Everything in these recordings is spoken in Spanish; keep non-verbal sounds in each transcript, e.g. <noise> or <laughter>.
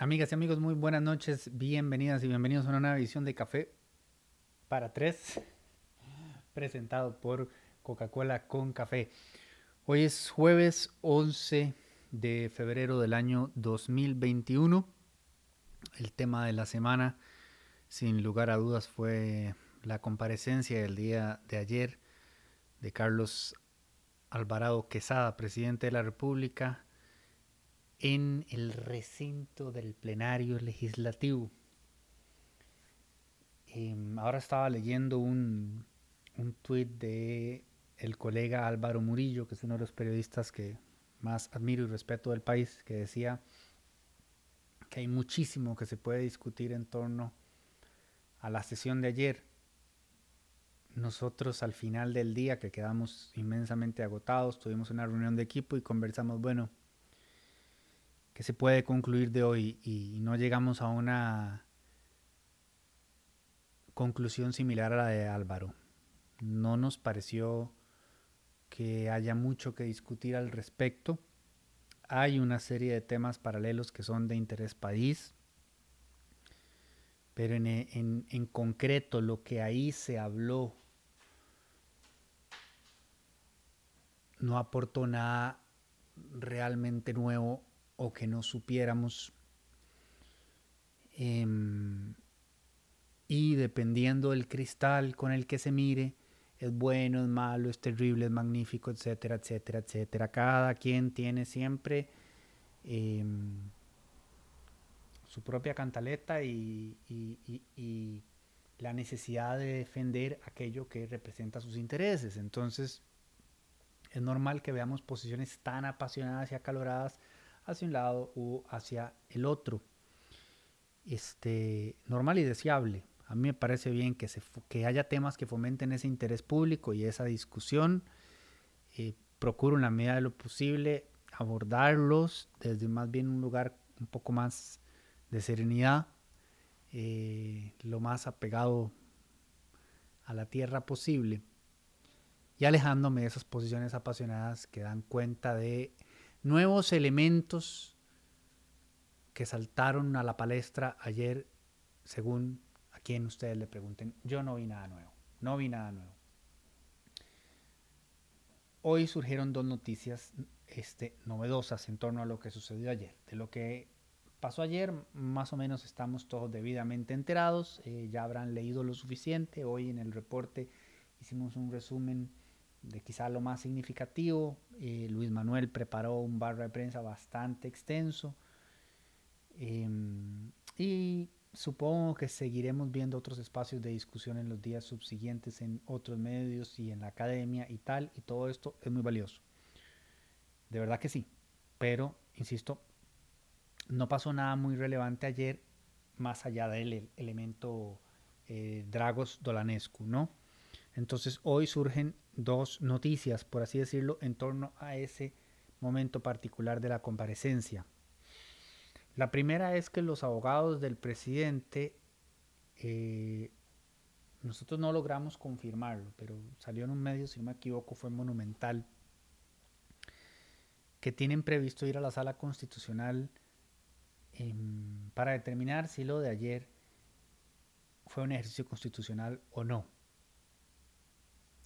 Amigas y amigos, muy buenas noches, bienvenidas y bienvenidos a una nueva edición de Café para Tres, <laughs> presentado por Coca-Cola con Café. Hoy es jueves 11 de febrero del año 2021. El tema de la semana, sin lugar a dudas, fue la comparecencia del día de ayer de Carlos Alvarado Quesada, presidente de la República, en el recinto del plenario legislativo. Em, ahora estaba leyendo un, un tuit de el colega Álvaro Murillo, que es uno de los periodistas que más admiro y respeto del país, que decía que hay muchísimo que se puede discutir en torno a la sesión de ayer. Nosotros al final del día, que quedamos inmensamente agotados, tuvimos una reunión de equipo y conversamos, bueno, que se puede concluir de hoy y no llegamos a una conclusión similar a la de Álvaro. No nos pareció que haya mucho que discutir al respecto. Hay una serie de temas paralelos que son de interés país, pero en, en, en concreto lo que ahí se habló no aportó nada realmente nuevo o que no supiéramos. Eh, y dependiendo del cristal con el que se mire, es bueno, es malo, es terrible, es magnífico, etcétera, etcétera, etcétera. Cada quien tiene siempre eh, su propia cantaleta y, y, la necesidad de defender aquello que representa sus intereses. Entonces, es normal que veamos posiciones tan apasionadas y acaloradas hacia un lado u hacia el otro. Este, normal y deseable. A mí me parece bien que, se, que haya temas que fomenten ese interés público y esa discusión. Eh, procuro en la medida de lo posible abordarlos desde más bien un lugar un poco más de serenidad, eh, lo más apegado a la tierra posible y alejándome de esas posiciones apasionadas que dan cuenta de nuevos elementos que saltaron a la palestra ayer, según a quien ustedes le pregunten. Yo no vi nada nuevo, no vi nada nuevo. Hoy surgieron dos noticias este, novedosas en torno a lo que sucedió ayer. De lo que pasó ayer, más o menos estamos todos debidamente enterados, eh, ya habrán leído lo suficiente. Hoy en el reporte hicimos un resumen de quizá lo más significativo. Eh, Luis Manuel preparó un barro de prensa bastante extenso. Eh, y supongo que seguiremos viendo otros espacios de discusión en los días subsiguientes en otros medios y en la academia y tal. Y todo esto es muy valioso. De verdad que sí. Pero, insisto, no pasó nada muy relevante ayer más allá del elemento eh, Dragos Dolanescu, ¿no? Entonces hoy surgen dos noticias, por así decirlo, en torno a ese momento particular de la comparecencia. La primera es que los abogados del presidente, eh, nosotros no logramos confirmarlo, pero salió en un medio, si no me equivoco, fue monumental, que tienen previsto ir a la sala constitucional eh, para determinar si lo de ayer fue un ejercicio constitucional o no.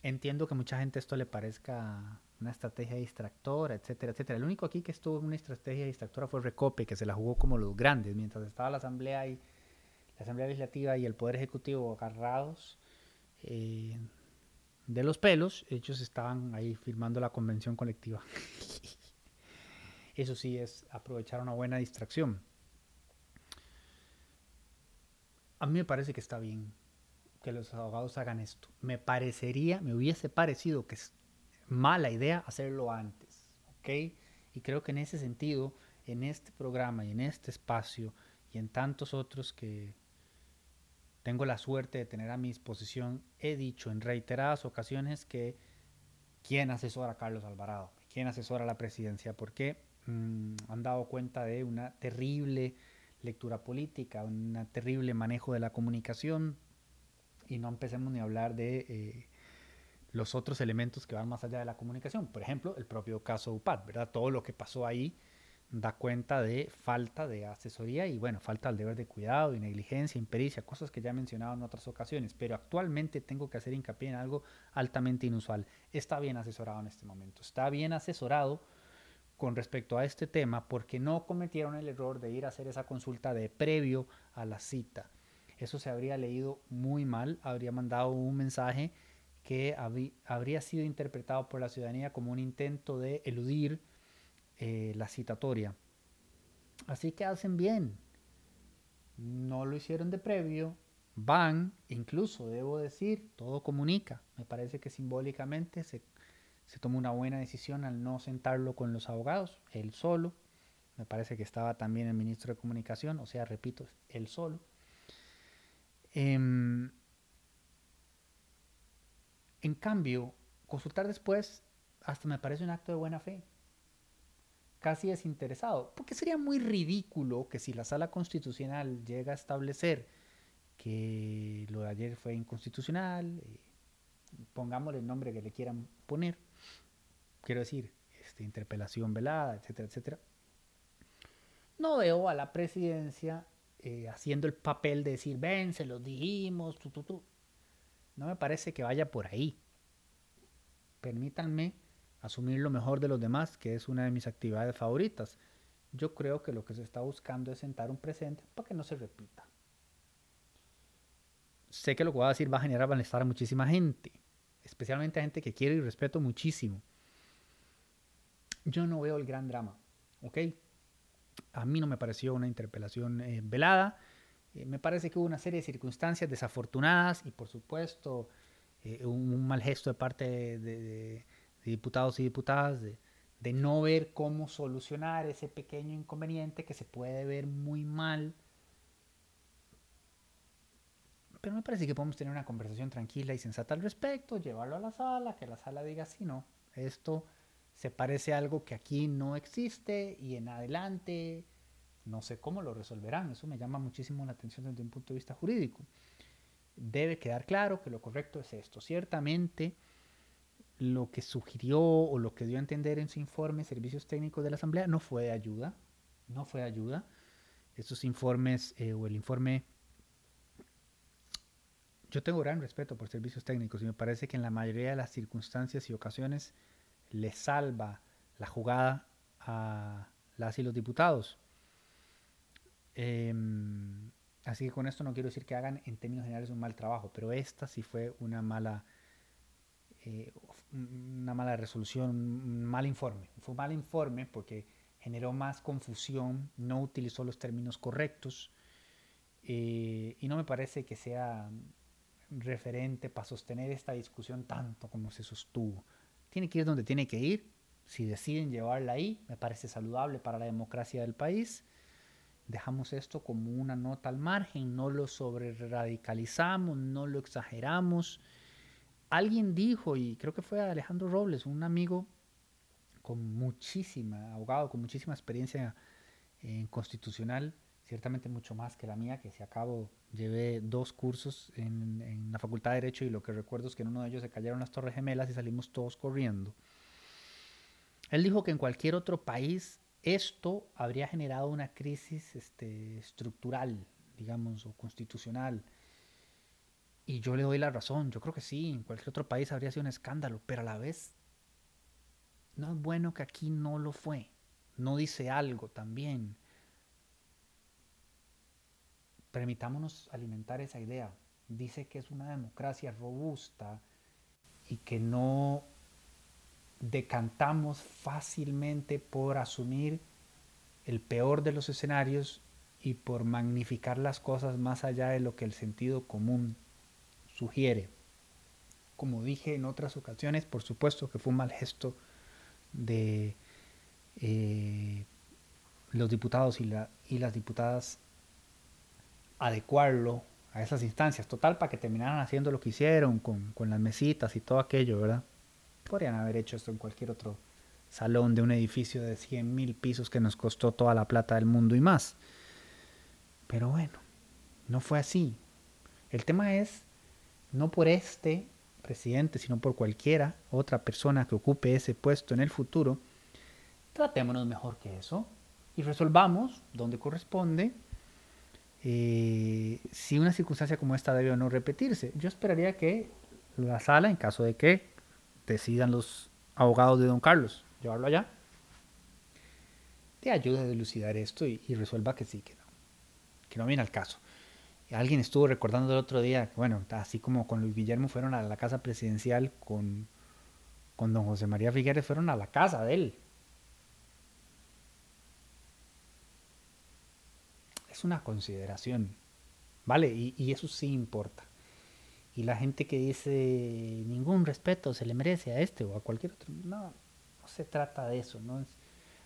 Entiendo que mucha gente esto le parezca una estrategia distractora, etcétera, etcétera. El único aquí que estuvo en una estrategia distractora fue Recope, que se la jugó como los grandes, mientras estaba la Asamblea y la Asamblea Legislativa y el Poder Ejecutivo agarrados eh, de los pelos, ellos estaban ahí firmando la convención colectiva. <laughs> Eso sí es aprovechar una buena distracción. A mí me parece que está bien que los abogados hagan esto. Me parecería, me hubiese parecido que es mala idea hacerlo antes, ¿ok? Y creo que en ese sentido, en este programa y en este espacio y en tantos otros que tengo la suerte de tener a mi disposición, he dicho en reiteradas ocasiones que quién asesora a Carlos Alvarado, quién asesora a la presidencia, porque mmm, han dado cuenta de una terrible lectura política, un terrible manejo de la comunicación, y no empecemos ni a hablar de eh, los otros elementos que van más allá de la comunicación. Por ejemplo, el propio caso UPAD, ¿verdad? Todo lo que pasó ahí da cuenta de falta de asesoría y bueno, falta del deber de cuidado y negligencia, impericia, cosas que ya he mencionado en otras ocasiones, pero actualmente tengo que hacer hincapié en algo altamente inusual. Está bien asesorado en este momento, está bien asesorado con respecto a este tema porque no cometieron el error de ir a hacer esa consulta de previo a la cita. Eso se habría leído muy mal, habría mandado un mensaje que habría sido interpretado por la ciudadanía como un intento de eludir eh, la citatoria. Así que hacen bien. No lo hicieron de previo. Van, incluso debo decir, todo comunica. Me parece que simbólicamente se, se tomó una buena decisión al no sentarlo con los abogados, él solo. Me parece que estaba también el ministro de Comunicación, o sea, repito, él solo. Em, en cambio, consultar después hasta me parece un acto de buena fe. Casi desinteresado, porque sería muy ridículo que si la sala constitucional llega a establecer que lo de ayer fue inconstitucional, eh, pongámosle el nombre que le quieran poner, quiero decir, este, interpelación velada, etcétera, etcétera, no veo a la presidencia eh, haciendo el papel de decir, ven, se lo dijimos, tú, tú, tú. No me parece que vaya por ahí. Permítanme asumir lo mejor de los demás, que es una de mis actividades favoritas. Yo creo que lo que se está buscando es sentar un presente para que no se repita. Sé que lo que voy a decir va a generar malestar a muchísima gente, especialmente a gente que quiero y respeto muchísimo. Yo no veo el gran drama, ¿ok? A mí no me pareció una interpelación eh, velada. Eh, me parece que hubo una serie de circunstancias desafortunadas y, por supuesto, eh, un, mal gesto de parte de diputados y diputadas de, no ver cómo solucionar ese pequeño inconveniente que se puede ver muy mal. Pero me parece que podemos tener una conversación tranquila y sensata al respecto, llevarlo a la sala, que la sala diga, sí, no, esto se parece a algo que aquí no existe y en adelante no sé cómo lo resolverán. Eso me llama muchísimo la atención desde un punto de vista jurídico. Debe quedar claro que lo correcto es esto. Ciertamente, lo que sugirió o lo que dio a entender en su informe Servicios Técnicos de la Asamblea no fue de ayuda, no fue de ayuda. Estos informes eh, o el informe, yo tengo gran respeto por servicios técnicos y me parece que en la mayoría de las circunstancias y ocasiones le salva la jugada a las y los diputados. Em, así que con esto no quiero decir que hagan en términos generales un mal trabajo, pero esta sí fue una mala eh, una mala resolución, un mal informe. Fue un mal informe porque generó más confusión, no utilizó los términos correctos eh, y no me parece que sea referente para sostener esta discusión tanto como se sostuvo. Tiene que ir donde tiene que ir. Si deciden llevarla ahí, me parece saludable para la democracia del país. Dejamos esto como una nota al margen, no lo sobre radicalizamos, no lo exageramos alguien dijo, y creo que fue Alejandro Robles, un amigo con muchísima, abogado con muchísima experiencia en constitucional, ciertamente mucho más que la mía, que si acabo, llevé dos cursos en, en, la Facultad de Derecho y lo que recuerdo es que en uno de ellos se cayeron las Torres Gemelas y salimos todos corriendo. Él dijo que en cualquier otro país esto habría generado una crisis este, estructural, digamos, o constitucional. Y yo le doy la razón, yo creo que sí, en cualquier otro país habría sido un escándalo, pero a la vez no es bueno que aquí no lo fue. No dice algo también. Permitámonos alimentar esa idea. Dice que es una democracia robusta y que no decantamos fácilmente por asumir el peor de los escenarios y por magnificar las cosas más allá de lo que el sentido común sugiere. Como dije en otras ocasiones, por supuesto que fue un mal gesto de eh, los diputados y, la, y las diputadas adecuarlo a esas instancias. Total, para que terminaran haciendo lo que hicieron con, con las mesitas y todo aquello, ¿verdad? Podrían haber hecho esto en cualquier otro salón de un edificio de 100 mil pisos que nos costó toda la plata del mundo y más. Pero bueno, no fue así. El tema es no por este presidente, sino por cualquiera otra persona que ocupe ese puesto en el futuro, tratémonos mejor que eso. y resolvamos donde corresponde eh, si una circunstancia como esta debe o no repetirse. Yo esperaría que la sala, en caso de que decidan los abogados de don Carlos llevarlo allá, te ayude a dilucidar esto y, resuelva que sí, que no, que no viene al caso. Alguien estuvo recordando el otro día, bueno, así como con Luis Guillermo fueron a la casa presidencial, con, con don José María Figueres fueron a la casa de él. Una consideración, ¿vale? Y, y eso sí importa. Y la gente que dice ningún respeto se le merece a este o a cualquier otro, no, no se trata de eso, ¿no? Es,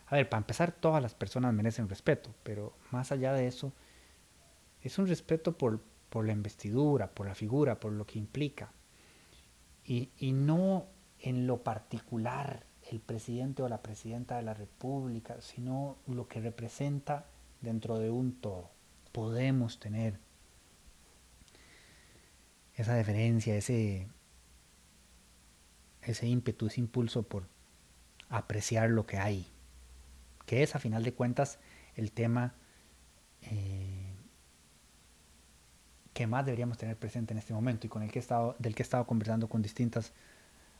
a ver, para empezar, todas las personas merecen respeto, pero más allá de eso, es un respeto por, por la investidura, por la figura, por lo que implica. Y, y no en lo particular el presidente o la presidenta de la República, sino lo que representa dentro de un todo. Podemos tener esa deferencia, ese, ese ímpetu, ese impulso por apreciar lo que hay, que es a final de cuentas el tema eh, que más deberíamos tener presente en este momento y con el que he estado, del que he estado conversando con distintas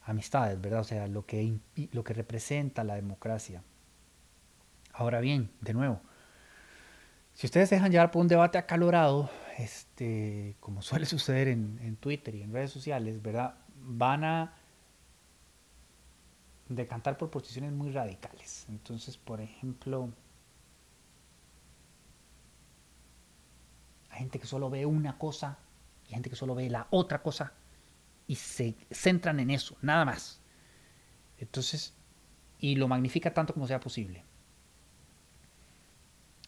amistades, ¿verdad? O sea, lo que, lo que representa la democracia. Ahora bien, de nuevo, si ustedes dejan llevar por un debate acalorado, este, como suele <laughs> suceder en, Twitter y en redes sociales, ¿verdad? Van a decantar por posiciones muy radicales. Entonces, por ejemplo, hay gente que solo ve una cosa y gente que solo ve la otra cosa y se centran en eso, nada más. Entonces, y lo magnifica tanto como sea posible.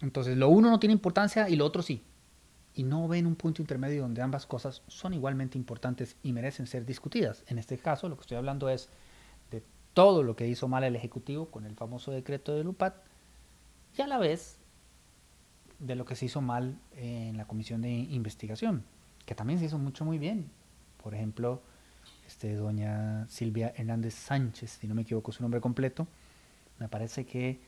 Entonces, lo uno no tiene importancia y lo otro sí. Y no ven un punto intermedio donde ambas cosas son igualmente importantes y merecen ser discutidas. En este caso, lo que estoy hablando es de todo lo que hizo mal el Ejecutivo con el famoso decreto de Lupat y a la vez de lo que se hizo mal en la comisión de investigación, que también se hizo mucho muy bien. Por ejemplo, este, doña Silvia Hernández Sánchez, si no me equivoco su nombre completo, me parece que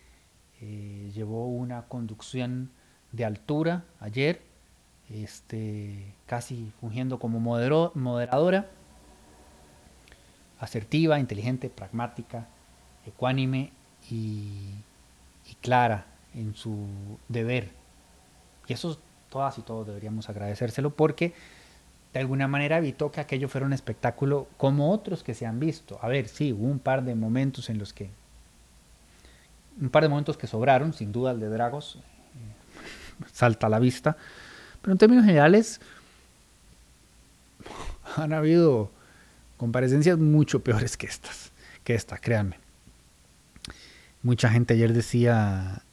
eh, llevó una conducción de altura ayer, este, casi fungiendo como moderadora, asertiva, inteligente, pragmática, ecuánime y, y clara en su deber. Y eso todas y todos deberíamos agradecérselo porque de alguna manera evitó que aquello fuera un espectáculo como otros que se han visto. A ver, sí, hubo un par de momentos en los que un par de momentos que sobraron, sin duda el de Dragos eh, <laughs> salta a la vista, pero en términos generales <laughs> han habido comparecencias mucho peores que estas, que esta, créanme. Mucha gente ayer decía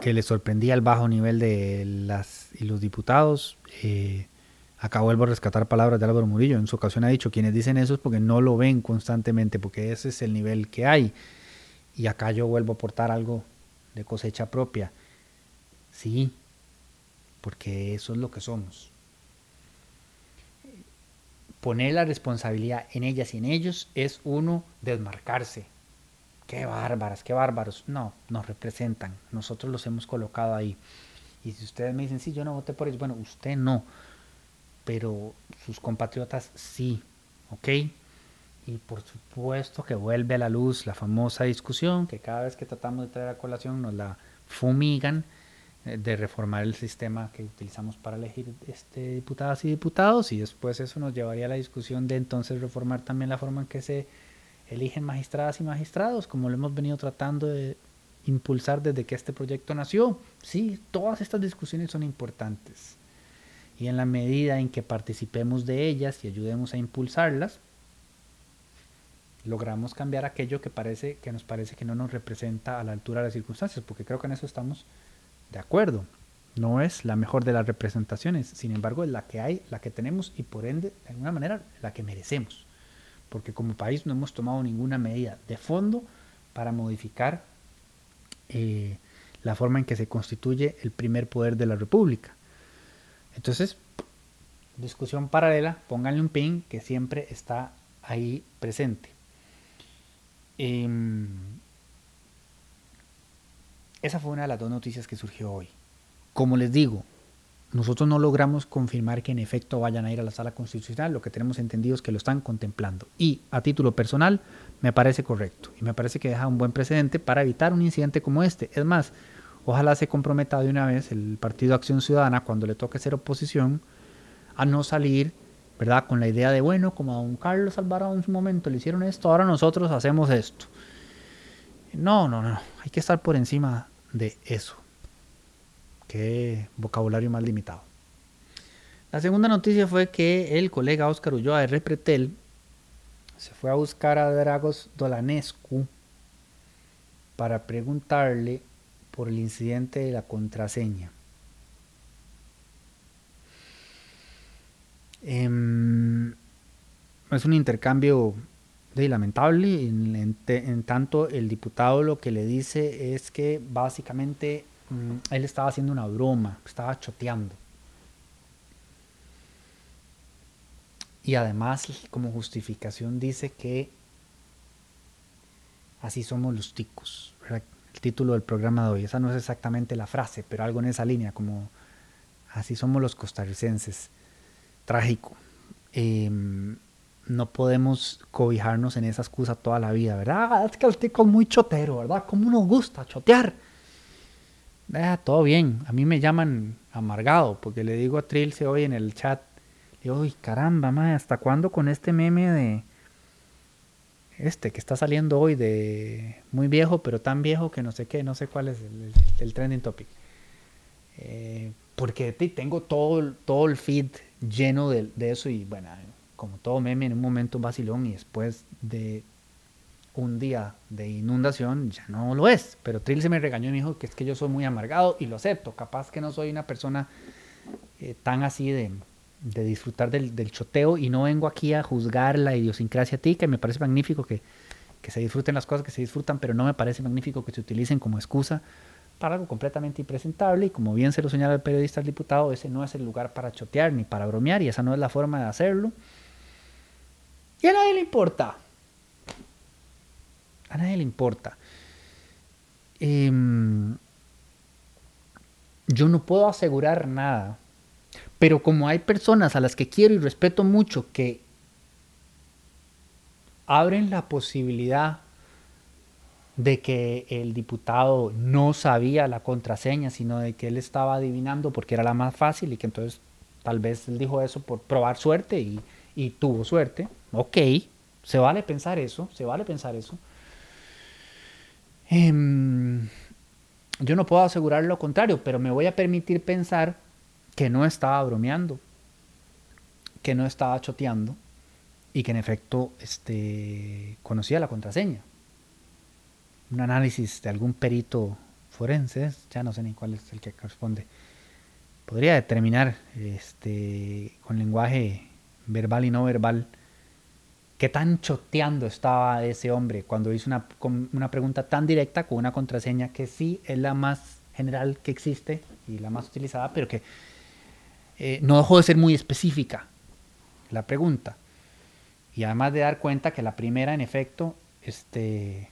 que le sorprendía el bajo nivel de las y los diputados. Eh, acá vuelvo a rescatar palabras de Álvaro Murillo. En su ocasión ha dicho, quienes dicen eso es porque no lo ven constantemente, porque ese es el nivel que hay. Y acá yo vuelvo a aportar algo de cosecha propia. Sí, porque eso es lo que somos. Poner la responsabilidad en ellas y en ellos es uno desmarcarse. Qué bárbaras, qué bárbaros. No, nos representan. Nosotros los hemos colocado ahí. Y si ustedes me dicen, sí, yo no voté por ellos, bueno, usted no. Pero sus compatriotas sí. ¿Ok? Y por supuesto que vuelve a la luz la famosa discusión que cada vez que tratamos de traer a colación nos la fumigan eh, de reformar el sistema que utilizamos para elegir este, diputadas y diputados y después eso nos llevaría a la discusión de entonces reformar también la forma en que se eligen magistradas y magistrados, como lo hemos venido tratando de impulsar desde que este proyecto nació. Sí, todas estas discusiones son importantes y en la medida en que participemos de ellas y ayudemos a impulsarlas, logramos cambiar aquello que parece que nos parece que no nos representa a la altura de las circunstancias, porque creo que en eso estamos de acuerdo. No es la mejor de las representaciones, sin embargo es la que hay, la que tenemos y por ende, de alguna manera, la que merecemos. Porque como país no hemos tomado ninguna medida de fondo para modificar eh, la forma en que se constituye el primer poder de la República. Entonces, discusión paralela, pónganle un pin que siempre está ahí presente. Em, esa fue una de las dos noticias que surgió hoy. Como les digo, nosotros no logramos confirmar que en efecto vayan a ir a la sala constitucional, lo que tenemos entendido es que lo están contemplando. Y a título personal me parece correcto y me parece que deja un buen precedente para evitar un incidente como este. Es más, ojalá se comprometa de una vez el Partido Acción Ciudadana cuando le toque ser oposición a no salir, ¿verdad? Con la idea de, bueno, como a don Carlos Alvarado en su momento le hicieron esto, ahora nosotros hacemos esto. No, no, no, hay que estar por encima de eso. Qué vocabulario más limitado. La segunda noticia fue que el colega Oscar Ulloa de Repretel se fue a buscar a Dragos Dolanescu para preguntarle por el incidente de la contraseña. Em, es un intercambio de lamentable, en, tanto el diputado lo que le dice es que básicamente Mm, él estaba haciendo una broma, estaba choteando. Y además, como justificación, dice que así somos los ticos. El título del programa de hoy. Esa no es exactamente la frase, pero algo en esa línea, como así somos los costarricenses. Trágico. Em, no podemos cobijarnos en esa excusa toda la vida, ¿verdad? Es que el tico es muy chotero, ¿verdad? ¿Cómo nos gusta chotear? Ah, todo bien. A mí me llaman amargado porque le digo a Trilce hoy en el chat, le digo, uy, caramba, ma, ¿hasta cuándo con este meme de este que está saliendo hoy de muy viejo, pero tan viejo que no sé qué, no sé cuál es el, trending topic? Eh, porque tengo todo, todo el feed lleno de, de, eso y bueno, como todo meme en un momento vacilón y después de un día de inundación ya no lo es. Pero Trill se me regañó y me dijo que es que yo soy muy amargado y lo acepto. Capaz que no soy una persona eh, tan así de, de disfrutar del, del, choteo y no vengo aquí a juzgar la idiosincrasia tica. Me parece magnífico que, que, se disfruten las cosas que se disfrutan, pero no me parece magnífico que se utilicen como excusa para algo completamente impresentable. Y como bien se lo señala el periodista el diputado, ese no es el lugar para chotear ni para bromear y esa no es la forma de hacerlo. Y a nadie le importa a nadie le importa. Em, yo no puedo asegurar nada, pero como hay personas a las que quiero y respeto mucho que abren la posibilidad de que el diputado no sabía la contraseña, sino de que él estaba adivinando porque era la más fácil y que entonces tal vez él dijo eso por probar suerte y, tuvo suerte. Ok, se vale pensar eso, se vale pensar eso. Em, yo no puedo asegurar lo contrario, pero me voy a permitir pensar que no estaba bromeando, que no estaba choteando y que en efecto este, conocía la contraseña. Un análisis de algún perito forense, ya no sé ni cuál es el que corresponde, podría determinar este, con lenguaje verbal y no verbal qué tan choteando estaba ese hombre cuando hizo una, una, pregunta tan directa con una contraseña que sí es la más general que existe y la más utilizada, pero que eh, no dejó de ser muy específica la pregunta. Y además de dar cuenta que la primera, en efecto, este,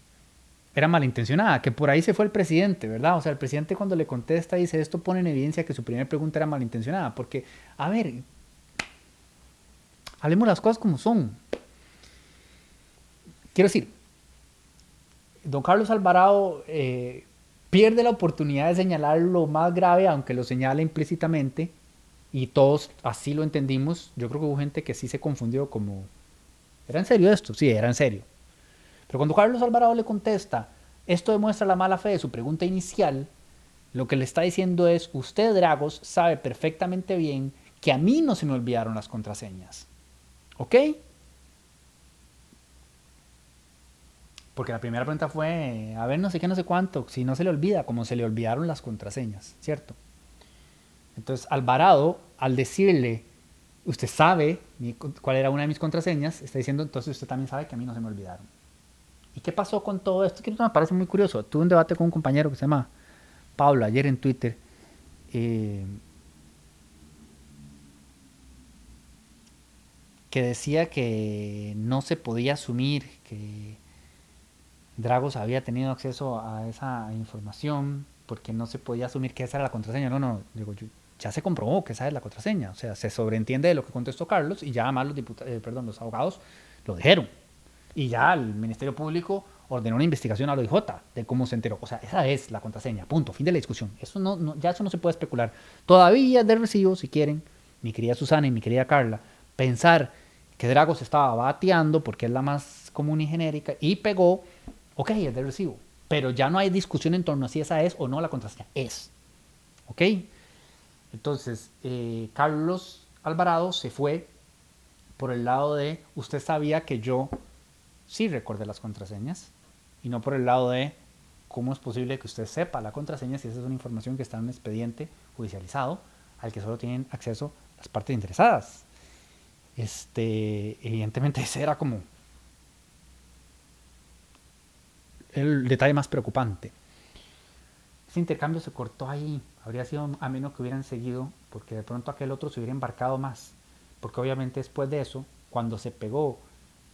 era malintencionada, que por ahí se fue el presidente, ¿verdad? O sea, el presidente cuando le contesta dice, esto pone en evidencia que su primera pregunta era malintencionada, porque, a ver, hablemos las cosas como son. Quiero decir, don Carlos Alvarado eh, pierde la oportunidad de señalar lo más grave, aunque lo señala implícitamente, y todos así lo entendimos. Yo creo que hubo gente que sí se confundió como, ¿era en serio esto? Sí, era en serio. Pero cuando Carlos Alvarado le contesta, esto demuestra la mala fe de su pregunta inicial, lo que le está diciendo es, usted, Dragos, sabe perfectamente bien que a mí no se me olvidaron las contraseñas. ¿Ok? Porque la primera pregunta fue, a ver, no sé qué, no sé cuánto, si no se le olvida, como se le olvidaron las contraseñas, ¿cierto? Entonces, Alvarado, al decirle, usted sabe cuál era una de mis contraseñas, está diciendo, entonces usted también sabe que a mí no se me olvidaron. ¿Y qué pasó con todo esto? Que me parece muy curioso. Tuve un debate con un compañero que se llama Pablo ayer en Twitter. Eh, que decía que no se podía asumir que Dragos había tenido acceso a esa información porque no se podía asumir que esa era la contraseña. No, no, digo, ya se comprobó que esa es la contraseña. O sea, se sobreentiende de lo que contestó Carlos y ya además los, eh, perdón, los abogados lo dijeron. Y ya el Ministerio Público ordenó una investigación a lo OIJ de cómo se enteró. O sea, esa es la contraseña, punto, fin de la discusión. Eso no, ya eso no se puede especular. Todavía de recibo, si quieren, mi querida Susana y mi querida Carla, pensar que Dragos estaba bateando porque es la más común y genérica y pegó, ok, es de recibo. Pero ya no hay discusión en torno a si esa es o no la contraseña. Es. ¿Ok? Entonces, eh, Carlos Alvarado se fue por el lado de, usted sabía que yo sí recordé las contraseñas, y no por el lado de cómo es posible que usted sepa la contraseña si esa es una información que está en un expediente judicializado al que solo tienen acceso las partes interesadas. Este, evidentemente <laughs> ese era como el detalle más preocupante. Ese intercambio se cortó ahí. Habría sido a menos que hubieran seguido, porque de pronto aquel otro se hubiera embarcado más. Porque obviamente después de eso, cuando se pegó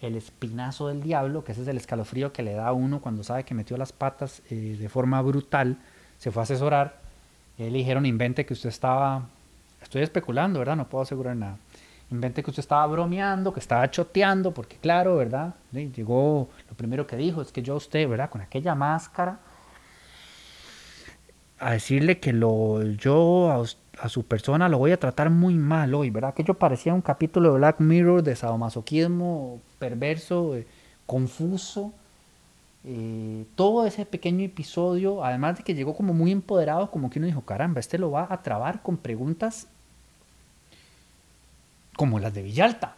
el espinazo del diablo, que ese es el escalofrío que le da a uno cuando sabe que metió las patas eh, de forma brutal, se fue a asesorar. Le dijeron, invente que usted estaba, estoy especulando, ¿verdad? No puedo asegurar nada. Invente que usted estaba bromeando, que estaba choteando, porque claro, ¿verdad? llegó, lo primero que dijo es que yo a usted, ¿verdad? Con aquella máscara, a decirle que lo, yo a, a, su persona lo voy a tratar muy mal hoy, ¿verdad? Que yo parecía un capítulo de Black Mirror de sadomasoquismo perverso, eh, confuso. Eh, todo ese pequeño episodio, además de que llegó como muy empoderado, como que uno dijo, caramba, este lo va a trabar con preguntas como las de Villalta.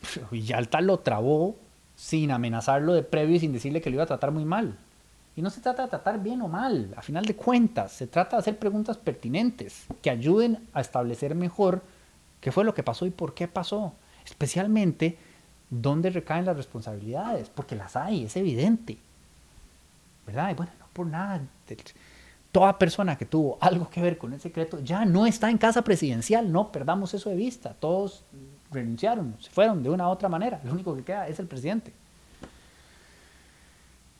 <laughs> Villalta lo trabó sin amenazarlo de previo y sin decirle que lo iba a tratar muy mal. Y no se trata de tratar bien o mal, a final de cuentas, se trata de hacer preguntas pertinentes que ayuden a establecer mejor qué fue lo que pasó y por qué pasó. Especialmente dónde recaen las responsabilidades, porque las hay, es evidente. ¿Verdad? Y bueno, no por nada. Toda persona que tuvo algo que ver con el secreto ya no está en casa presidencial, no perdamos eso de vista. Todos renunciaron, se fueron de una u otra manera. Lo único que queda es el presidente.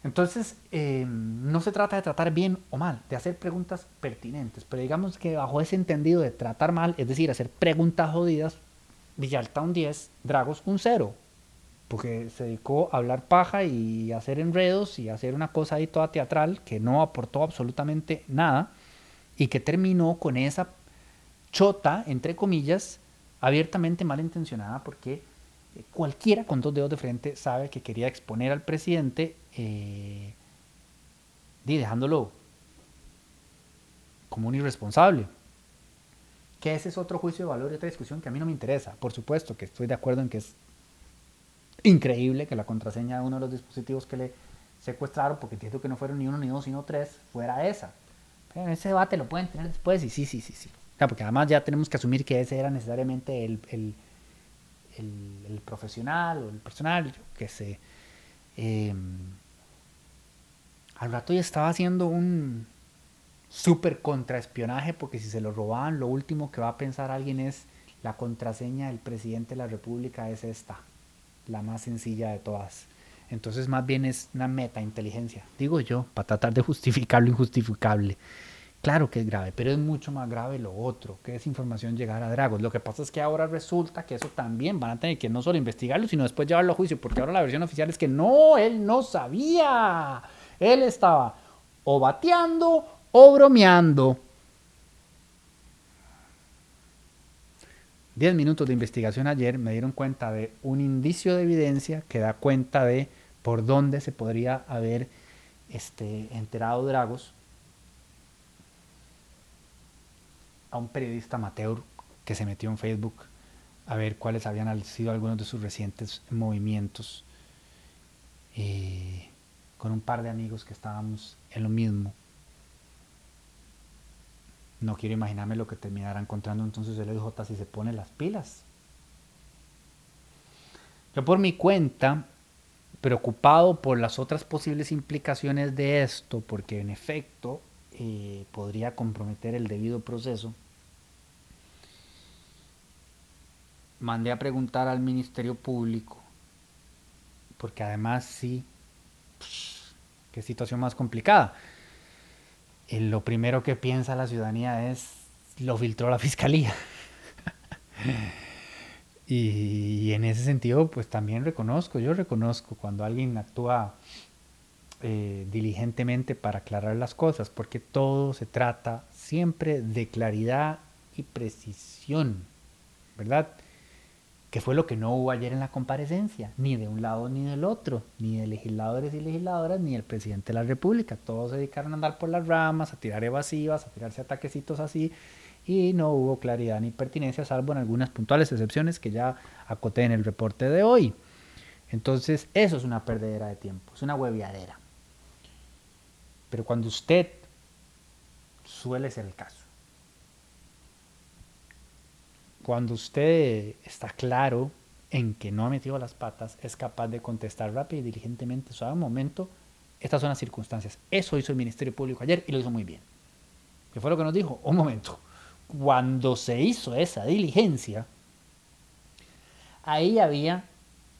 Entonces, eh, no se trata de tratar bien o mal, de hacer preguntas pertinentes, pero digamos que bajo ese entendido de tratar mal, es decir, hacer preguntas jodidas, Villalta un 10, Dragos un 0, porque se dedicó a hablar paja y hacer enredos y hacer una cosa ahí toda teatral que no aportó absolutamente nada y que terminó con esa chota, entre comillas, abiertamente malintencionada porque cualquiera con dos dedos de frente sabe que quería exponer al presidente eh, dejándolo como un irresponsable. Que ese es otro juicio de valor y otra discusión que a mí no me interesa. Por supuesto que estoy de acuerdo en que es increíble que la contraseña de uno de los dispositivos que le secuestraron, porque entiendo que no fueron ni uno ni dos, sino tres, fuera esa. Pero ese debate lo pueden tener después y sí, sí, sí, sí. porque además ya tenemos que asumir que ese era necesariamente el, el, el, profesional o el personal que se... Eh, al rato ya estaba haciendo un súper contraespionaje porque si se lo robaban lo último que va a pensar alguien es la contraseña del presidente de la república es esta, la más sencilla de todas. Entonces más bien es una meta inteligencia, digo yo, para tratar de justificar lo injustificable. Claro que es grave, pero es mucho más grave lo otro, que es información llegar a Dragos. Lo que pasa es que ahora resulta que eso también van a tener que no solo investigarlo, sino después llevarlo a juicio, porque ahora la versión oficial es que no, él no sabía. Él estaba o bateando o bromeando. Diez minutos de investigación ayer me dieron cuenta de un indicio de evidencia que da cuenta de por dónde se podría haber este, enterado Dragos a un periodista amateur que se metió en Facebook a ver cuáles habían sido algunos de sus recientes movimientos eh, con un par de amigos que estábamos en lo mismo. No quiero imaginarme lo que terminará encontrando entonces el EJ si se pone las pilas. Yo por mi cuenta, preocupado por las otras posibles implicaciones de esto, porque en efecto eh, podría comprometer el debido proceso, mandé a preguntar al Ministerio Público, porque además sí, qué situación más complicada. eh, lo primero que piensa la ciudadanía es, lo filtró la <laughs> fiscalía. y, en ese sentido, pues también reconozco, yo reconozco cuando alguien actúa eh, diligentemente para aclarar las cosas, porque todo se trata siempre de claridad y precisión, ¿verdad? Que fue lo que no hubo ayer en la comparecencia, ni de un lado ni del otro, ni de legisladores y legisladoras, ni el presidente de la República. Todos se dedicaron a andar por las ramas, a tirar evasivas, a tirarse ataquecitos así, y no hubo claridad ni pertinencia, salvo en algunas puntuales excepciones que ya acoté en el reporte de hoy. Entonces, eso es una perdedera de tiempo, es una hueviadera. Pero cuando usted suele ser el caso, cuando usted está claro en que no ha metido las patas, es capaz de contestar rápido y diligentemente, suave momento, estas son las circunstancias. Eso hizo el Ministerio Público ayer y lo hizo muy bien. ¿Qué fue lo que nos dijo? Un momento. Cuando se hizo esa diligencia, ahí había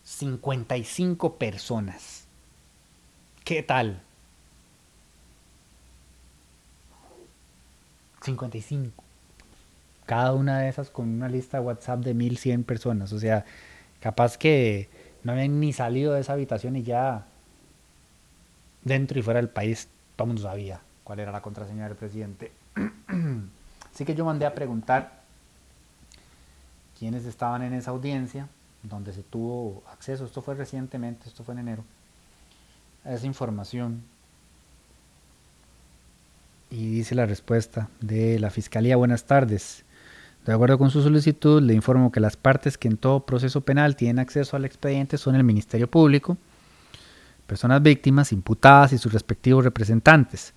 55 personas. ¿Qué tal? 55. Cada una de esas con una lista de WhatsApp de 1100 personas. O sea, capaz que no habían ni salido de esa habitación y ya dentro y fuera del país todo el mundo sabía cuál era la contraseña del presidente. <clears throat> Así que yo mandé a preguntar quiénes estaban en esa audiencia, donde se tuvo acceso, esto fue recientemente, esto fue en enero, a esa información y dice la respuesta de la Fiscalía, buenas tardes. De acuerdo con su solicitud, le informo que las partes que en todo proceso penal tienen acceso al expediente son el Ministerio Público, personas víctimas, imputadas y sus respectivos representantes.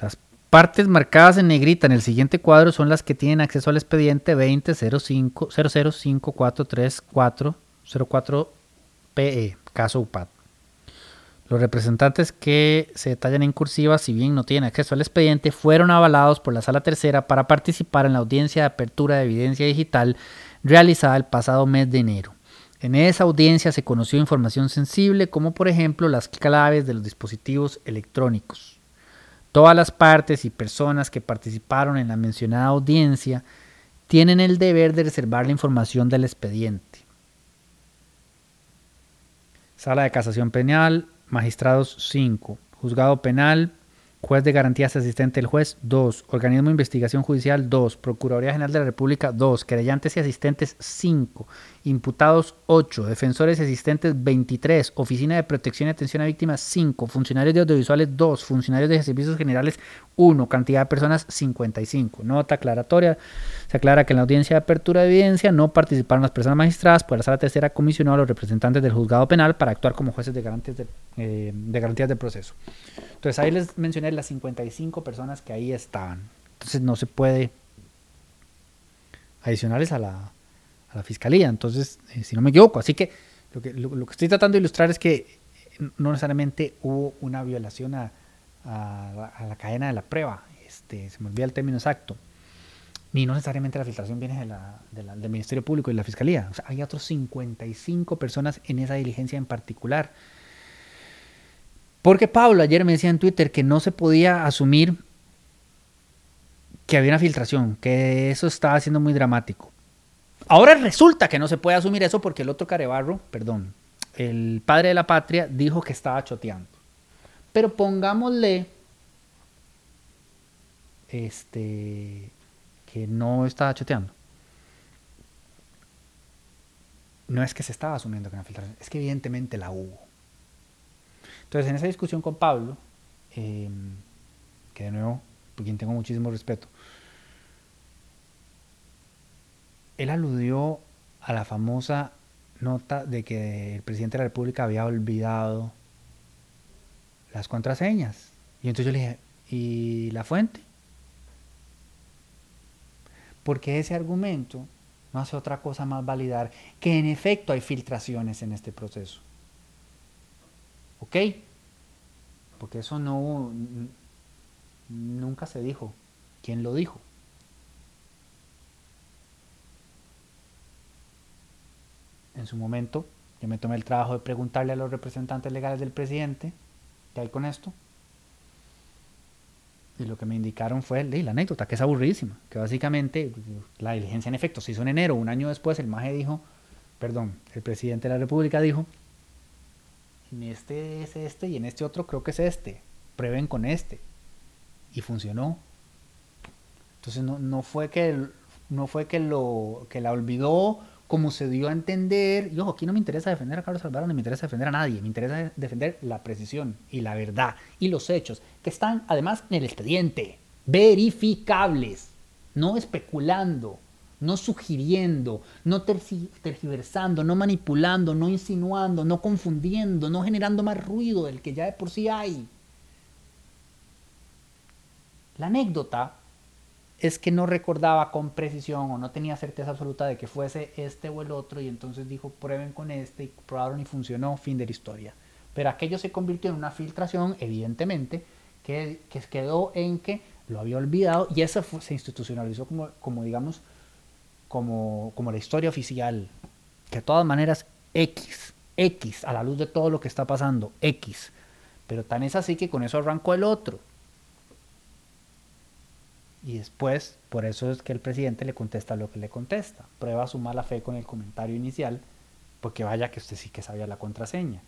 Las partes marcadas en negrita en el siguiente cuadro son las que tienen acceso al expediente 20.005434004 PE, caso UPAD. Los representantes que se detallan en cursiva, si bien no tienen acceso al expediente, fueron avalados por la Sala Tercera para participar en la audiencia de apertura de evidencia digital realizada el pasado mes de enero. En esa audiencia se conoció información sensible como por ejemplo las claves de los dispositivos electrónicos. Todas las partes y personas que participaron en la mencionada audiencia tienen el deber de reservar la información del expediente. Sala de Casación Penal, magistrados 5, juzgado penal, juez de garantías asistente del juez 2, organismo de investigación judicial 2, Procuraduría General de la República 2, querellantes y asistentes 5, imputados 8, defensores asistentes 23, Oficina de Protección y Atención a Víctimas 5, funcionarios de audiovisuales 2, funcionarios de servicios generales 1, cantidad de personas 55. Nota aclaratoria, se aclara que en la audiencia de apertura de evidencia no participaron las personas magistradas, pues la sala tercera comisionó a los representantes del juzgado penal para actuar como jueces de garantías de, eh, de garantías del proceso. Entonces ahí les mencioné las 55 personas que ahí estaban. Entonces no se puede adicionarles a la a la fiscalía. Entonces, eh, si no me equivoco, así que lo, que estoy tratando de ilustrar es que no necesariamente hubo una violación a, la, cadena de la prueba. Este, se me olvida el término exacto. Ni no necesariamente la filtración viene del Ministerio Público y de la Fiscalía. Hay otros 55 personas en esa diligencia en particular. Porque Pablo ayer me decía en Twitter que no se podía asumir que había una filtración, que eso estaba siendo muy dramático. Ahora resulta que no se puede asumir eso porque el otro Carebarro, perdón, el padre de la patria dijo que estaba choteando. Pero pongámosle este que no estaba choteando. No es que se estaba asumiendo que una filtración, es que evidentemente la hubo. Entonces, en esa discusión con Pablo, em, que de nuevo, por quien tengo muchísimo respeto, él aludió a la famosa nota de que el presidente de la República había olvidado las contraseñas. Y entonces yo le dije, ¿y la fuente? Porque ese argumento no hace otra cosa más validar que en efecto hay filtraciones en este proceso. ¿Ok? Porque eso no nunca se dijo. ¿Quién lo dijo? En su momento, yo me tomé el trabajo de preguntarle a los representantes legales del presidente, ¿qué hay con esto? Y lo que me indicaron fue la anécdota, que es aburridísima, que básicamente la diligencia en efecto se hizo en enero, un año después el MAGE dijo, perdón, el presidente de la República dijo, en este es este y en este otro creo que es este, prueben con este. Y funcionó. Entonces no, no fue que no fue que lo que la olvidó como se dio a entender. Y ojo, aquí no me interesa defender a Carlos Alvarado, ni me interesa defender a nadie. Me interesa defender la precisión y la verdad y los hechos que están además en el expediente, verificables, no especulando, no sugiriendo, no tergiversando, no manipulando, no insinuando, no confundiendo, no generando más ruido del que ya de por sí hay. La anécdota es que no recordaba con precisión o no tenía certeza absoluta de que fuese este o el otro y entonces dijo prueben con este y probaron y funcionó, fin de la historia. Pero aquello se convirtió en una filtración, evidentemente, que, quedó en que lo había olvidado y eso se institucionalizó como, como digamos, como, como la historia oficial. Que de todas maneras, X, X, a la luz de todo lo que está pasando, X. Pero tan es así que con eso arrancó el otro. Y después, por eso es que el presidente le contesta lo que le contesta. Prueba su mala fe con el comentario inicial, porque vaya que usted sí que sabía la contraseña.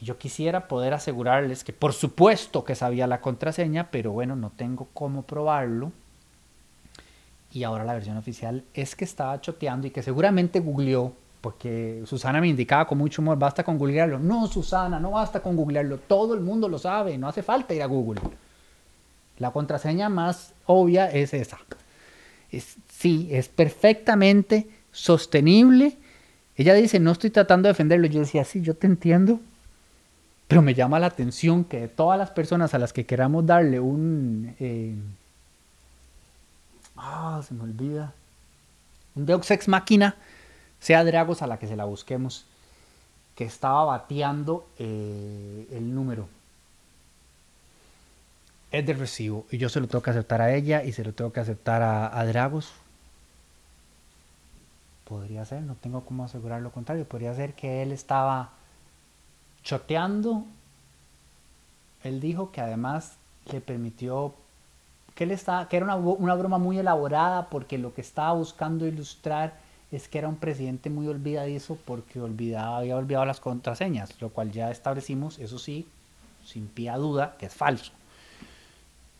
Y yo quisiera poder asegurarles que por supuesto que sabía la contraseña, pero bueno, no tengo cómo probarlo. Y ahora la versión oficial es que estaba choteando y que seguramente googleó, porque Susana me indicaba con mucho humor, basta con googlearlo. No, Susana, no basta con googlearlo, todo el mundo lo sabe, no hace falta ir a Google. La contraseña más obvia es esa. sí, es perfectamente sostenible. Ella dice, no estoy tratando de defenderlo. Yo decía, sí, yo te entiendo. Pero me llama la atención que de todas las personas a las que queramos darle un... Eh, ah, se me olvida. Un Deus Ex Máquina, sea Dragos a la que se la busquemos, que estaba bateando eh, el número es de recibo y yo se lo tengo que aceptar a ella y se lo tengo que aceptar a, Dragos. Podría ser, no tengo cómo asegurar lo contrario. Podría ser que él estaba choteando. Él dijo que además le permitió que él estaba, que era una, una broma muy elaborada porque lo que estaba buscando ilustrar es que era un presidente muy olvidadizo porque olvidaba, había olvidado las contraseñas, lo cual ya establecimos, eso sí, sin pie a duda, que es falso.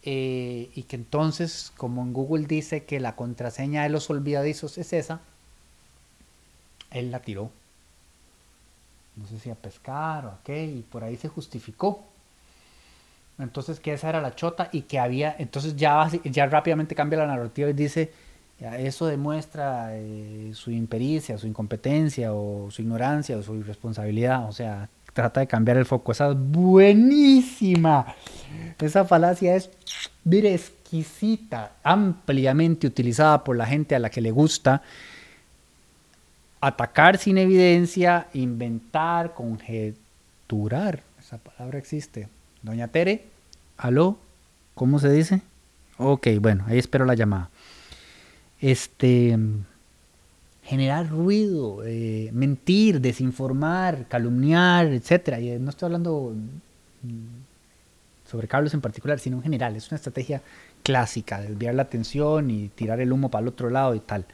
Eh, y que entonces, como en Google dice que la contraseña de los olvidadizos es esa, él la tiró. No sé si a pescar o a qué, y por ahí se justificó. Entonces que esa era la chota y que había, entonces ya, ya rápidamente cambia la narrativa y dice, eso demuestra eh, su impericia, su incompetencia o su ignorancia o su irresponsabilidad. O sea, trata de cambiar el foco. Esa es buenísima. Esa falacia es, mire, exquisita, ampliamente utilizada por la gente a la que le gusta atacar sin evidencia, inventar, conjeturar. Esa palabra existe. Doña Tere, aló, ¿cómo se dice? Ok, bueno, ahí espero la llamada. Este generar ruido, eh, mentir, desinformar, calumniar, etc. Y no estoy hablando mm, sobre Carlos en particular, sino en general. Es una estrategia clásica, desviar la atención y tirar el humo para el otro lado y tal.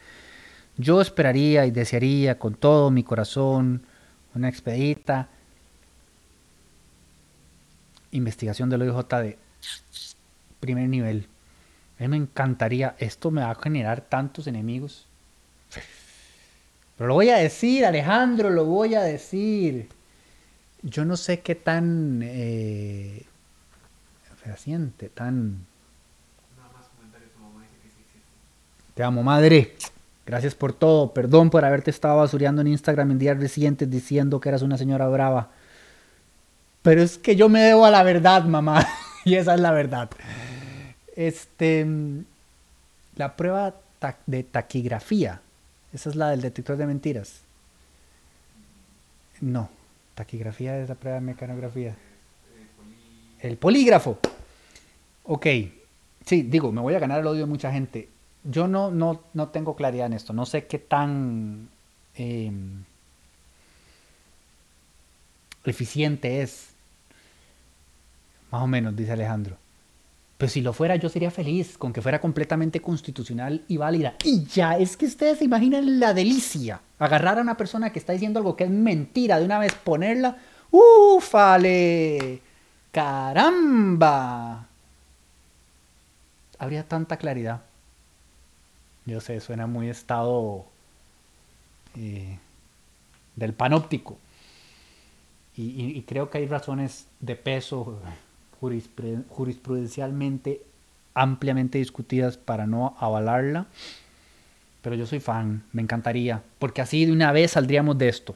Yo esperaría y desearía con todo mi corazón una expedita investigación del OIJ de primer nivel. A mí me encantaría, esto me va a generar tantos enemigos pero lo voy a decir, Alejandro, lo voy a decir. Yo no sé qué tan eh, fehaciente, tan... Te amo, madre. Gracias por todo. Perdón por haberte estado basureando en Instagram en días recientes diciendo que eras una señora brava. Pero es que yo me debo a la verdad, mamá. <laughs> y esa es la verdad. Este, la prueba de taquigrafía esa es la del detector de mentiras. No, taquigrafía es la prueba de mecanografía. El polígrafo. Ok, sí, digo, me voy a ganar el odio de mucha gente. Yo no, no, no tengo claridad en esto, no sé qué tan em, eficiente es. Más o menos, dice Alejandro. Pues si lo fuera, yo sería feliz con que fuera completamente constitucional y válida. Y ya, es que ustedes se imaginan la delicia. Agarrar a una persona que está diciendo algo que es mentira, de una vez ponerla. ¡Ufale! ¡Caramba! Habría tanta claridad. Yo sé, suena muy estado eh, del panóptico. Y, y, creo que hay razones de peso jurisprudencialmente ampliamente discutidas para no avalarla. Pero yo soy fan, me encantaría, porque así de una vez saldríamos de esto.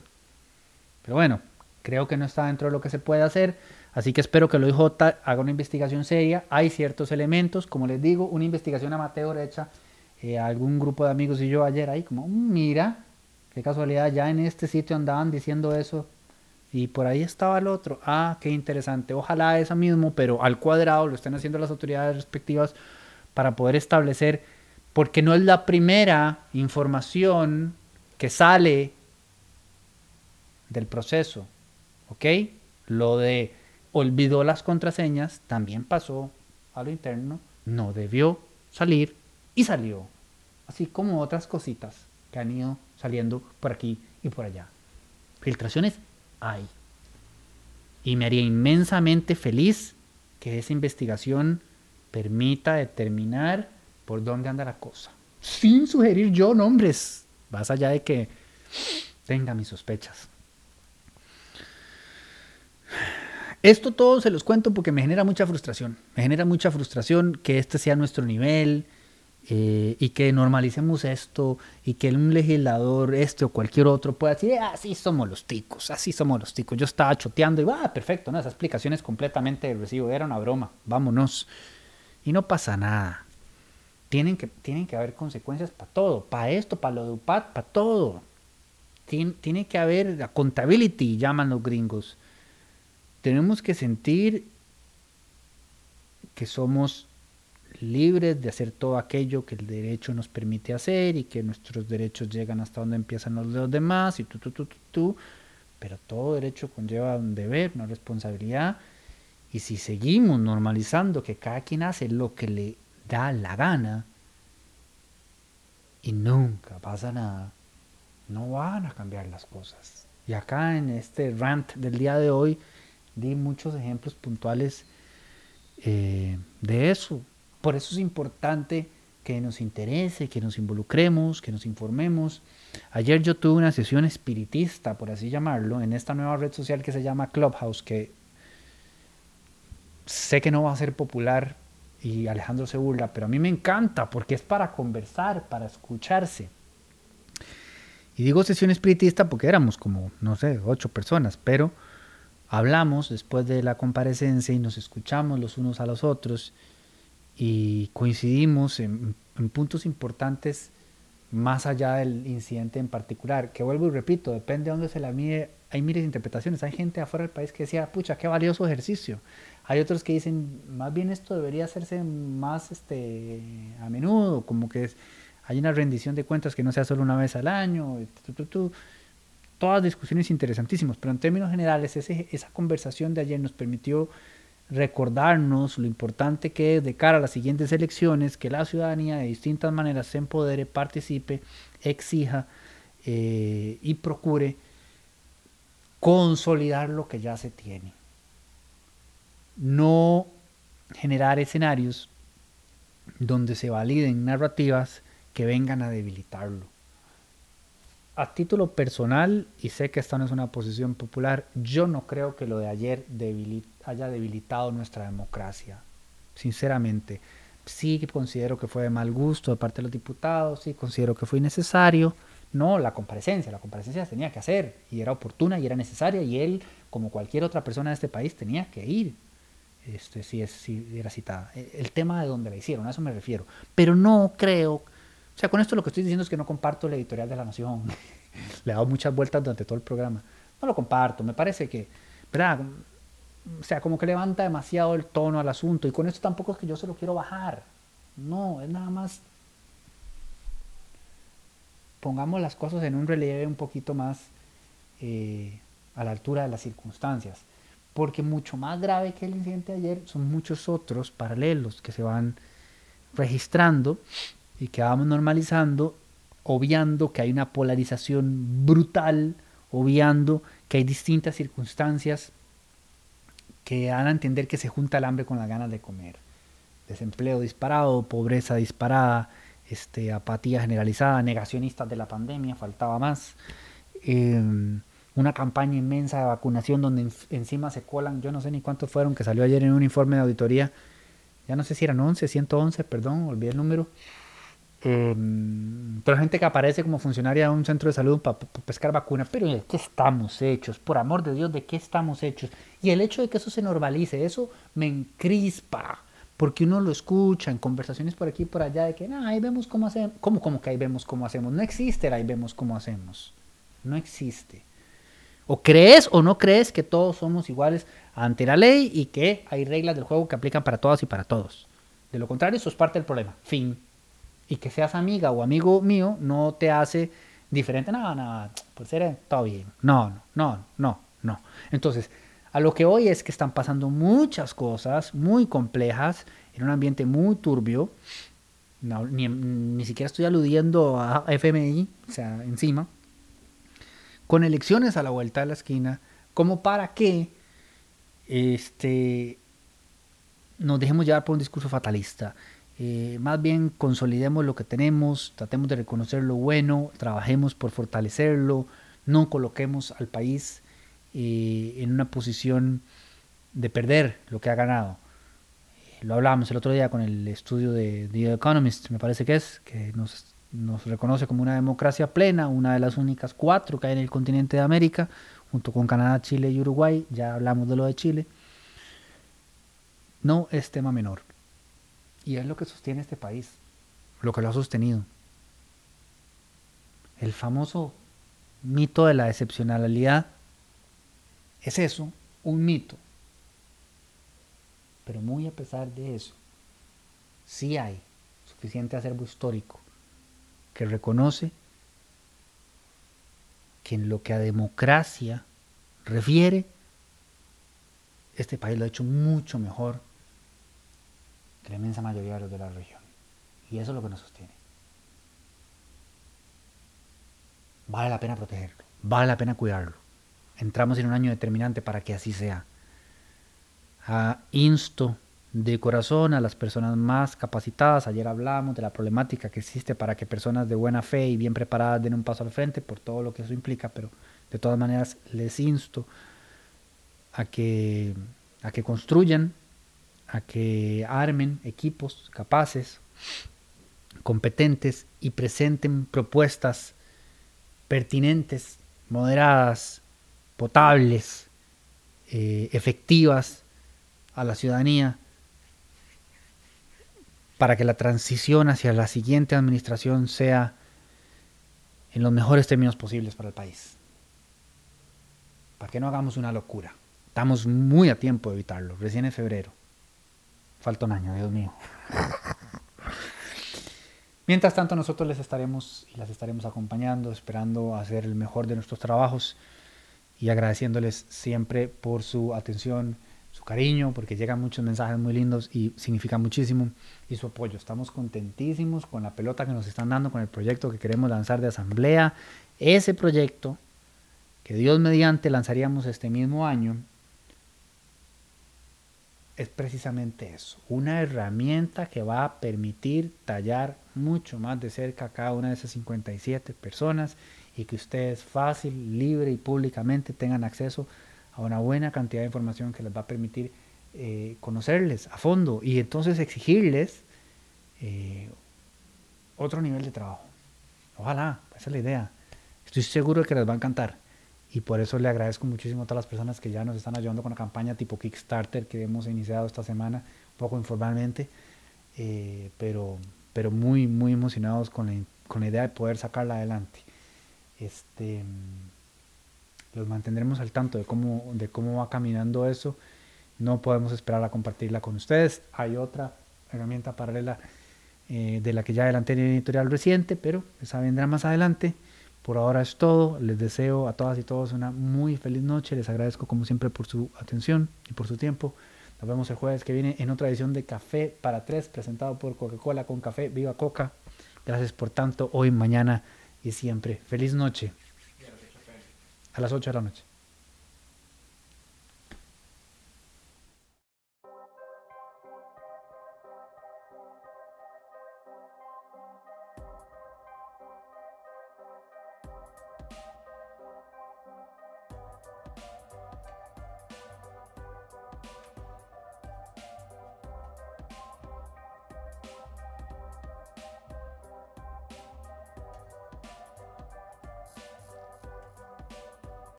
Pero bueno, creo que no está dentro de lo que se puede hacer. Así que espero que lo IJ haga una investigación seria. Hay ciertos elementos, como les digo, una investigación amateur hecha eh, algún grupo de amigos y yo ayer ahí, como, mm, mira, qué casualidad, ya en este sitio andaban diciendo eso y por ahí estaba el otro. Ah, qué interesante. Ojalá esa mismo, pero al cuadrado lo estén haciendo las autoridades respectivas para poder establecer, porque no es la primera información que sale del proceso. ¿Ok? Lo de olvidó las contraseñas también pasó a lo interno, no debió salir y salió. Así como otras cositas que han ido saliendo por aquí y por allá. Filtraciones hay. Y me haría inmensamente feliz que esa investigación permita determinar por dónde anda la cosa. Sin sugerir yo nombres, más allá de que tenga mis sospechas. Esto todo se los cuento porque me genera mucha frustración. Me genera mucha frustración que este sea nuestro nivel, eh, y que normalicemos esto y que un legislador, este o cualquier otro, pueda decir, eh, así somos los ticos, así somos los ticos. Yo estaba choteando y va, ah, perfecto, ¿no? esa explicación es completamente de recibo, era una broma, vámonos. Y no pasa nada. Tienen que, tienen que haber consecuencias para todo, para esto, para lo de UPAD, para todo. Tiene, tiene que haber accountability, llaman los gringos. Tenemos que sentir que somos libres de hacer todo aquello que el derecho nos permite hacer y que nuestros derechos llegan hasta donde empiezan los de los demás y tú, tú, tú, tú, tú. Pero todo derecho conlleva un deber, una responsabilidad. Y si seguimos normalizando que cada quien hace lo que le da la gana y nunca pasa nada, no van a cambiar las cosas. Y acá en este rant del día de hoy di muchos ejemplos puntuales eh, de eso. Por eso es importante que nos interese, que nos involucremos, que nos informemos. Ayer yo tuve una sesión espiritista, por así llamarlo, en esta nueva red social que se llama Clubhouse, que sé que no va a ser popular y Alejandro se burla, pero a mí me encanta porque es para conversar, para escucharse. Y digo sesión espiritista porque éramos como, no sé, ocho personas, pero hablamos después de la comparecencia y nos escuchamos los unos a los otros y coincidimos en, puntos importantes más allá del incidente en particular, que vuelvo y repito, depende de dónde se la mide, hay miles de interpretaciones, hay gente afuera del país que decía, pucha, qué valioso ejercicio, hay otros que dicen, más bien esto debería hacerse más este, a menudo, como que hay una rendición de cuentas que no sea solo una vez al año, todas discusiones interesantísimas, pero en términos generales esa conversación de ayer nos permitió recordarnos lo importante que es de cara a las siguientes elecciones que la ciudadanía de distintas maneras se empodere, participe, exija eh, y procure consolidar lo que ya se tiene. No generar escenarios donde se validen narrativas que vengan a debilitarlo a título personal, y sé que esta no es una posición popular, yo no creo que lo de ayer haya debilitado nuestra democracia, sinceramente. Sí considero que fue de mal gusto de parte de los diputados, sí considero que fue innecesario. No, la comparecencia, la comparecencia tenía que hacer y era oportuna y era necesaria y él, como cualquier otra persona de este país, tenía que ir este, si, es, si era citada. E, el tema de donde la hicieron, a eso me refiero. Pero no creo o sea, con esto lo que estoy diciendo es que no comparto la editorial de la Nación. <laughs> Le he dado muchas vueltas durante todo el programa. No lo comparto. Me parece que, ¿verdad? O sea, como que levanta demasiado el tono al asunto. Y con esto tampoco es que yo se lo quiero bajar. No, es nada más. Pongamos las cosas en un relieve un poquito más eh, a la altura de las circunstancias. porque mucho más grave que el incidente de ayer son muchos otros paralelos que se van registrando y que vamos normalizando, obviando que hay una polarización brutal, obviando que hay distintas circunstancias que dan a entender que se junta el hambre con las ganas de comer. Desempleo disparado, pobreza disparada, este, apatía generalizada, negacionistas de la pandemia, faltaba más. Em, una campaña inmensa de vacunación donde encima se colan, yo no sé ni cuántos fueron, que salió ayer en un informe de auditoría, ya no sé si eran 11, 111, perdón, olvidé el número. Eh, pero gente que aparece como funcionaria de un centro de salud para pescar vacunas, pero ¿de qué estamos hechos? Por amor de Dios, ¿de qué estamos hechos? Y el hecho de que eso se normalice, eso me encrispa, porque uno lo escucha en conversaciones por aquí y por allá de que, no, ahí vemos cómo hacemos, ¿cómo, cómo que ahí vemos cómo hacemos? No existe el ahí vemos cómo hacemos, no existe. O crees o no crees que todos somos iguales ante la ley y que hay reglas del juego que aplican para todas y para todos. De lo contrario, eso es parte del problema. Fin. Y que seas amiga o amigo mío no te hace diferente. No, no, por ser todo bien. No, no, no, no, no. Entonces, a lo que hoy es que están pasando muchas cosas muy complejas en un ambiente muy turbio. ni, ni siquiera estoy aludiendo a FMI, o sea, encima con elecciones a la vuelta de la esquina, como para que este, nos dejemos llevar por un discurso fatalista. Eh, más bien consolidemos lo que tenemos, tratemos de reconocer lo bueno, trabajemos por fortalecerlo, no coloquemos al país eh, en una posición de perder lo que ha ganado. Eh, lo hablábamos el otro día con el estudio de The Economist, me parece que es, que nos nos reconoce como una democracia plena, una de las únicas cuatro que hay en el continente de América, junto con Canadá, Chile y Uruguay, ya hablamos de lo de Chile, no es tema menor. Y es lo que sostiene este país, lo que lo ha sostenido. El famoso mito de la excepcionalidad es eso, un mito. Pero muy a pesar de eso, sí hay suficiente acervo histórico que reconoce que en lo que a democracia refiere, este país lo ha hecho mucho mejor la inmensa mayoría de los de la región. Y eso es lo que nos sostiene. Vale la pena protegerlo, vale la pena cuidarlo. Entramos en un año determinante para que así sea. Insto de corazón a las personas más capacitadas. Ayer hablamos de la problemática que existe para que personas de buena fe y bien preparadas den un paso al frente por todo lo que eso implica, pero de todas maneras les insto a que, a que construyan, a que armen equipos capaces, competentes y presenten propuestas pertinentes, moderadas, potables, eh, efectivas a la ciudadanía para que la transición hacia la siguiente administración sea en los mejores términos posibles para el país. Para que no hagamos una locura. Estamos muy a tiempo de evitarlo. Recién en febrero. Falta un año, Dios mío. Mientras tanto, nosotros les estaremos y las estaremos acompañando, esperando hacer el mejor de nuestros trabajos y agradeciéndoles siempre por su atención su cariño, porque llegan muchos mensajes muy lindos y significa muchísimo, y su apoyo. Estamos contentísimos con la pelota que nos están dando, con el proyecto que queremos lanzar de asamblea. Ese proyecto, que Dios mediante lanzaríamos este mismo año, es precisamente eso, una herramienta que va a permitir tallar mucho más de cerca a cada una de esas 57 personas y que ustedes fácil, libre y públicamente tengan acceso a una buena cantidad de información que les va a permitir eh, conocerles a fondo y entonces exigirles eh, otro nivel de trabajo. Ojalá, esa es la idea. Estoy seguro de que les va a encantar. Y por eso le agradezco muchísimo a todas las personas que ya nos están ayudando con la campaña tipo Kickstarter que hemos iniciado esta semana, un poco informalmente, eh, pero, pero muy, muy emocionados con la, con la idea de poder sacarla adelante. Este, los mantendremos al tanto de cómo, de cómo va caminando eso. No podemos esperar a compartirla con ustedes. Hay otra herramienta paralela eh, de la que ya adelanté en el editorial reciente, pero esa vendrá más adelante Por ahora es todo. Les deseo a todas y todos una muy feliz noche. Les agradezco como siempre por su atención y por su tiempo. Nos vemos el jueves que viene en otra edición de Café para Tres, presentado por Coca-Cola con café. Viva Coca. Gracias por tanto hoy, mañana y siempre. Feliz noche. A las 8 de la noche.